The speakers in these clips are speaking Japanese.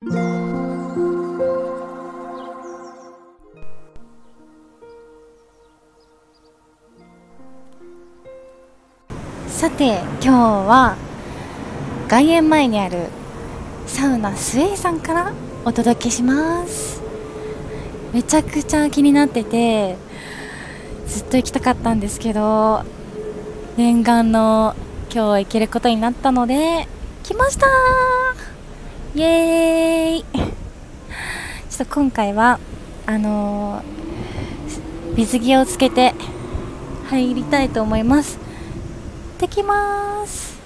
さて今日は外苑前にあるサウナスエイさんからお届けします。めちゃくちゃ気になっててずっと行きたかったんですけど念願の今日行けることになったので来ましたイエーイ。ちょっと今回はあのー、水着をつけて入りたいと思います。行ってきます。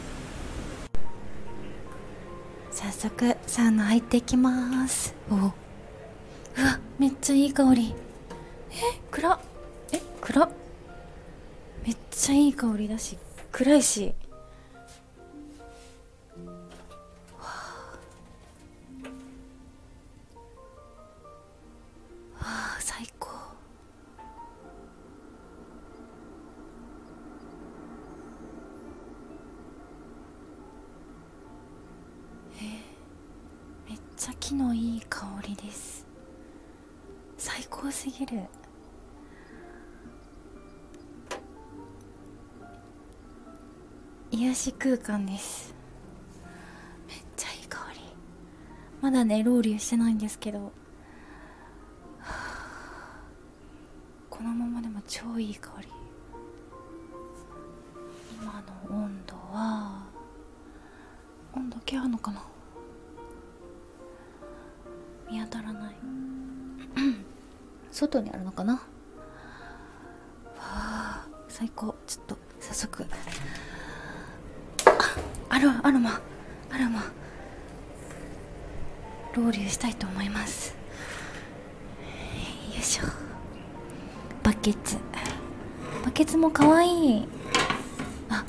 早速サウナ入っていきます。おうわめっちゃいい香り。え暗え暗めっちゃいい香りだし暗いし。癒し空間です。めっちゃいい香り。まだねロウリュしてないんですけど。このままでも超いい香り。今の温度は温度計あるのかな？見当たらない。外にあるのかな？わあ最高。ちょっと早速。アロアロマ。アロマ。ロウリュしたいと思います。よいしょ。バケツ。バケツもかわいい。あ。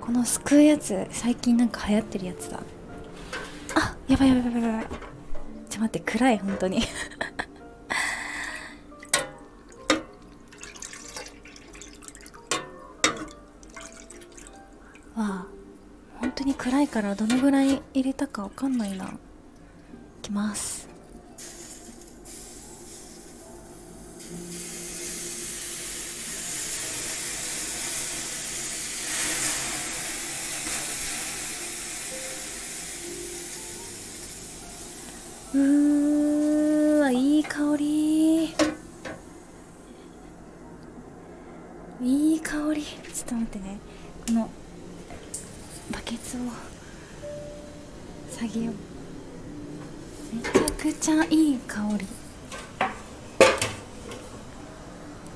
このすくうやつ最近なんか流行ってるやつだ。あやばいやばいやばいやばい。ちょっと待って暗い本当に。からどのぐらい入れたかわかんないな。いきます。うーわいい香り。いい香り。ちょっと待ってね。このげよ。うめちゃくちゃいい香り。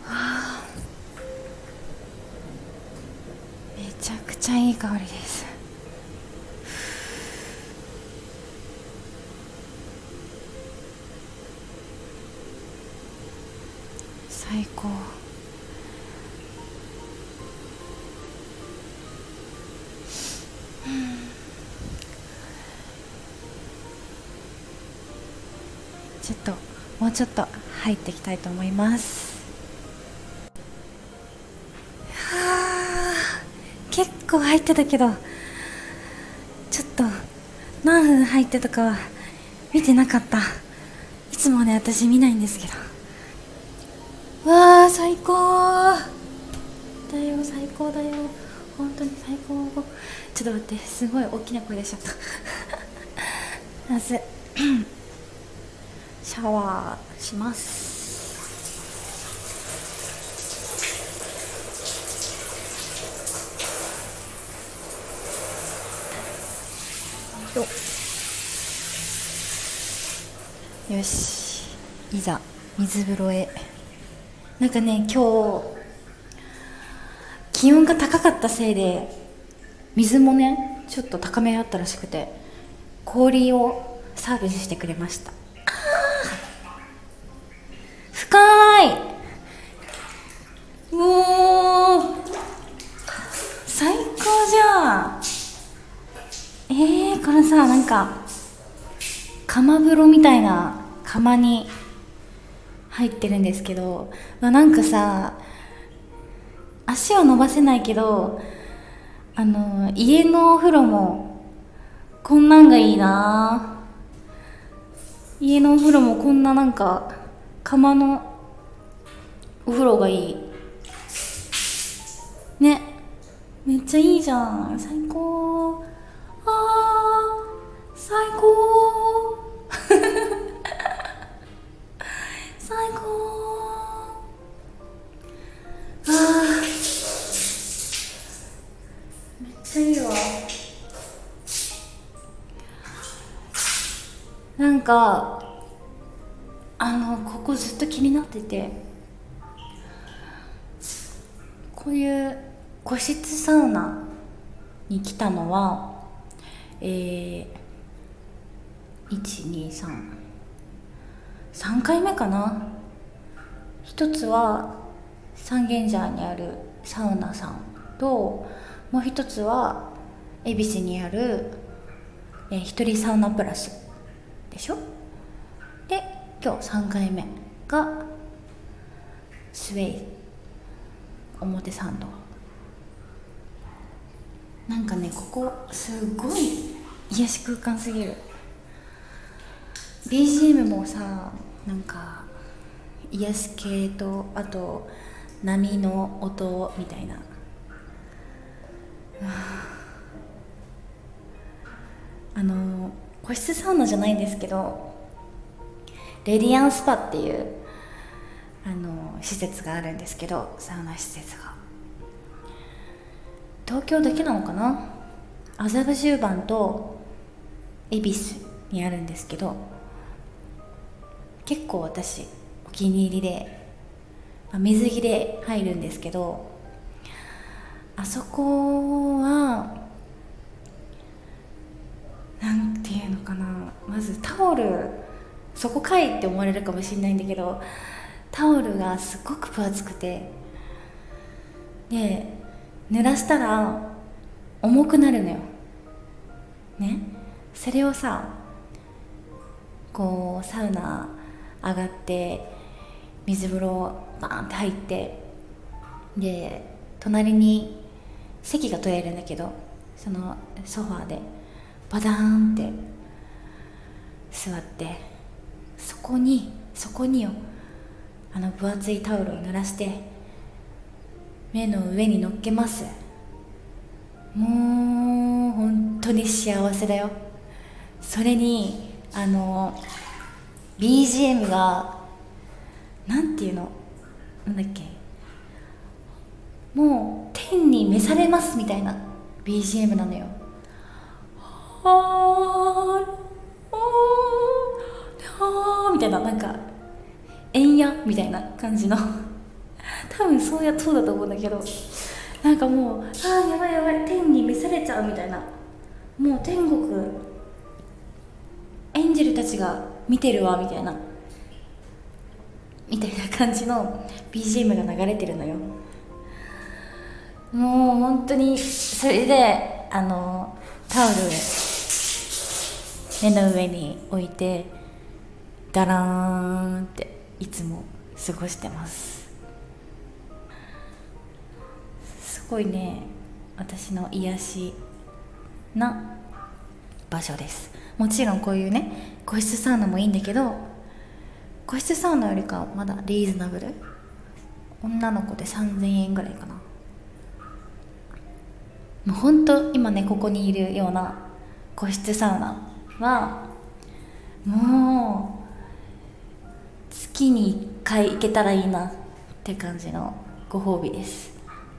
あめちゃくちゃいい香りです。最高。うちょっと入っていきたいと思います。はあ結構入ってたけどちょっと何分入ってたかは見てなかった。いつもね私見ないんですけど。わあ最高。だよ最高だよ。本当に最高。ちょっと待ってすごい大きな声出しちゃった。まずシャワーします。よよし。いざ水風呂へ。なんかね今日気温が高かったせいで水もねちょっと高めあったらしくて氷をサービスしてくれました。深い。うお最高じゃん。えー、これさなんか釜風呂みたいな釜に入ってるんですけど、まあ、なんかさ足を伸ばせないけどあの家のお風呂もこんなんがいいな。家のお風呂もこんななんか釜のお風呂がいい。ね。めっちゃいいじゃん。最高。あー。最高。最高。あー。めっちゃいいわ。なんかあのここずっと気になってて。こういう個室サウナに来たのはえー、123 3回目かな。一つは三軒茶屋にあるサウナさんともう一つは恵比寿にある、えー、一人サウナプラスでしょ。で今日3回目がスウェイ。表参道。なんかねここすごい癒し空間すぎる。BGM もさなんか癒し系とあと波の音みたいな。あの個室サウナじゃないんですけどレディアンスパっていうあの施設があるんですけどサウナ施設が。東京だけなのかな？麻布十番と恵比寿にあるんですけど結構私お気に入りで、まあ、水着で入るんですけどあそこはなんていうのかな？まずタオルそこかいって思われるかもしれないんだけどタオルがすっごく分厚くてで濡らしたら重くなるのよ。ね。それをさこうサウナ上がって水風呂バーンって入ってで隣に席が取れるんだけどそのソファーでバダーンって座ってそこにそこによあの分厚いタオルを濡らして目の上に乗っけます。もう本当に幸せだよ。それにあの BGM がなんていうの？なんだっけ？もう天に召されますみたいな BGM なのよ。はーみたいな。なんかえんやみたいな感じの。多分そうやそうだと思うんだけど。なんかもうああやばいやばい天に召されちゃうみたいな。もう天国エンジェルたちが見てるわみたいな。みたいな感じの BGM が流れてるのよ。もう本当にそれであのタオル目の上に置いてダラーンって。いつも過ごしてます。すごいね私の癒しな場所です。もちろんこういうね個室サウナもいいんだけど個室サウナよりかはまだリーズナブル？女の子で3000円ぐらいかな。もうほんと今ねここにいるような個室サウナはもう月に1回行けたらいいなって感じのご褒美です。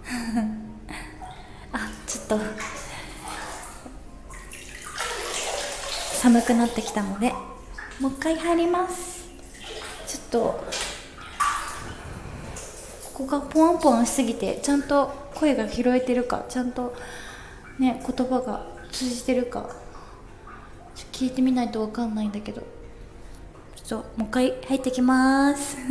あちょっと。寒くなってきたのでもう一回入ります。ちょっと。ここがポワンポワンしすぎてちゃんと声が拾えてるかちゃんとね言葉が通じてるか。聞いてみないと分かんないんだけど。っともう一回入ってきます。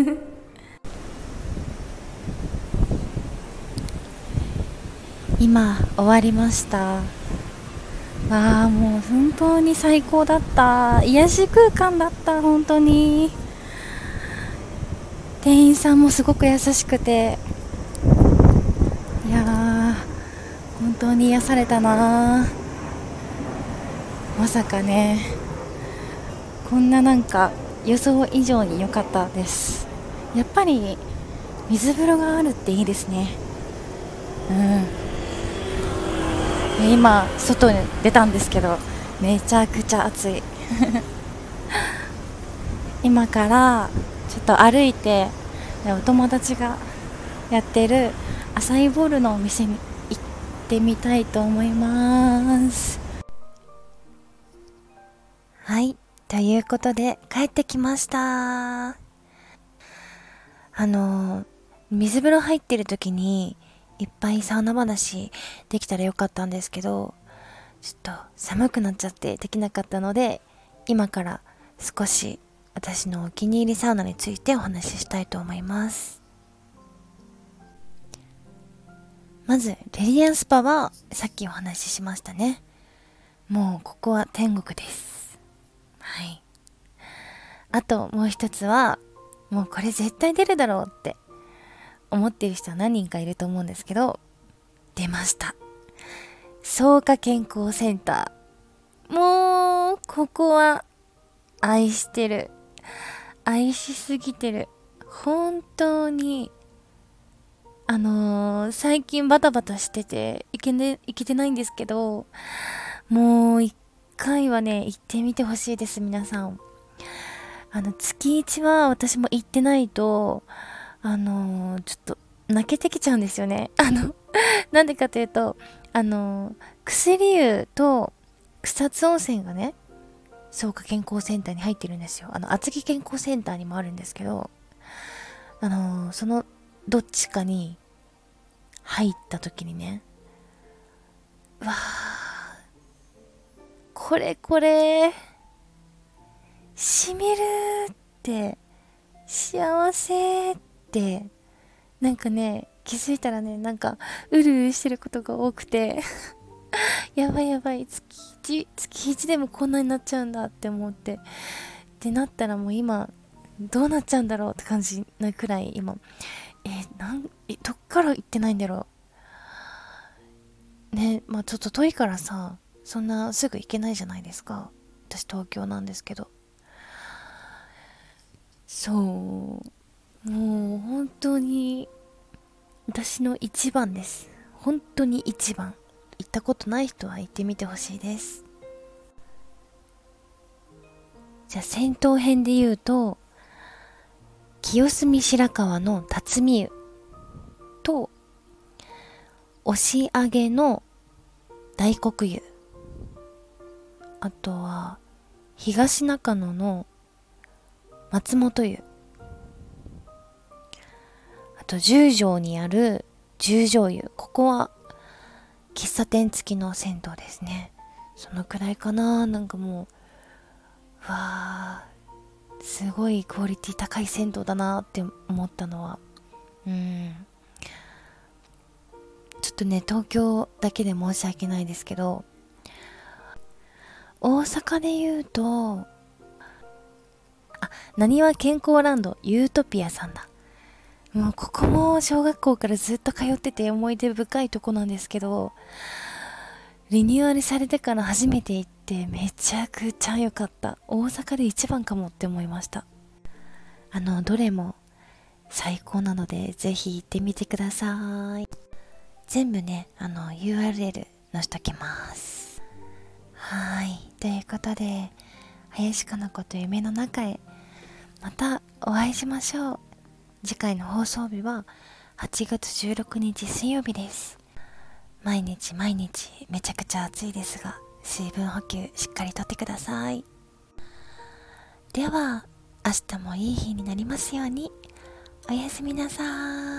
今終わりました。わあもう本当に最高だった。癒し空間だった本当に。店員さんもすごく優しくて。いや本当に癒されたな。まさかね。こんななんか予想以上に良かったです。やっぱり水風呂があるっていいですね。うん。今外に出たんですけどめちゃくちゃ暑い。今からちょっと歩いてお友達がやってるアサイボールのお店に行ってみたいと思います。はい。ということで帰ってきました。あの水風呂入ってる時にいっぱいサウナ話できたらよかったんですけどちょっと寒くなっちゃってできなかったので今から少し私のお気に入りサウナについてお話ししたいと思います。まずレディアンスパはさっきお話ししましたね。もうここは天国です。はいあともう一つはもうこれ絶対出るだろうって思ってる人は何人かいると思うんですけど出ました草加健康センター。もう、ここは、愛してる。愛しすぎてる。本当に、あのー、最近バタバタしてて、いけね、いけてないんですけど、もう一回はね、行ってみてほしいです、皆さん。あの、月1は私も行ってないと、あのー、ちょっと、泣けてきちゃうんですよね。あの、なんでかというと、あの、薬湯と草津温泉がね、草加健康センターに入ってるんですよ。あの、厚木健康センターにもあるんですけど、あの、そのどっちかに入った時にね、わあ、これこれ、しみるって、幸せって、なんかね、気づいたらね、なんか、うるうるしてることが多くて やばいやばい、月1、月1でもこんなになっちゃうんだって思って。ってなったらもう今、どうなっちゃうんだろうって感じなくらい今、えなんえ、どっから行ってないんだろう。ね、まあちょっと遠いからさ、そんなすぐ行けないじゃないですか。私東京なんですけど。そう。もう本当に私の一番です本当に一番行ったことない人は行ってみてほしいですじゃあ戦闘編で言うと清澄白河の辰巳湯と押上の大黒湯あとは東中野の松本湯。あと十条にある十条湯。ここは喫茶店付きの銭湯ですね。そのくらいかな。なんかもうわーすごいクオリティ高い銭湯だなって思ったのは。うん。ちょっとね東京だけで申し訳ないですけど大阪で言うとあなにわ健康ランドユートピアさんだもうここも小学校からずっと通ってて思い出深いとこなんですけど、リニューアルされてから初めて行ってめちゃくちゃ良かった。大阪で一番かもって思いました。あの、どれも最高なのでぜひ行ってみてください。全部ね、あの URL 載せときます。はい。ということで、林かな子と夢の中へまたお会いしましょう。次回の放送日は8月16日水曜日です毎日毎日めちゃくちゃ暑いですが水分補給しっかりとってくださいでは明日もいい日になりますようにおやすみなさい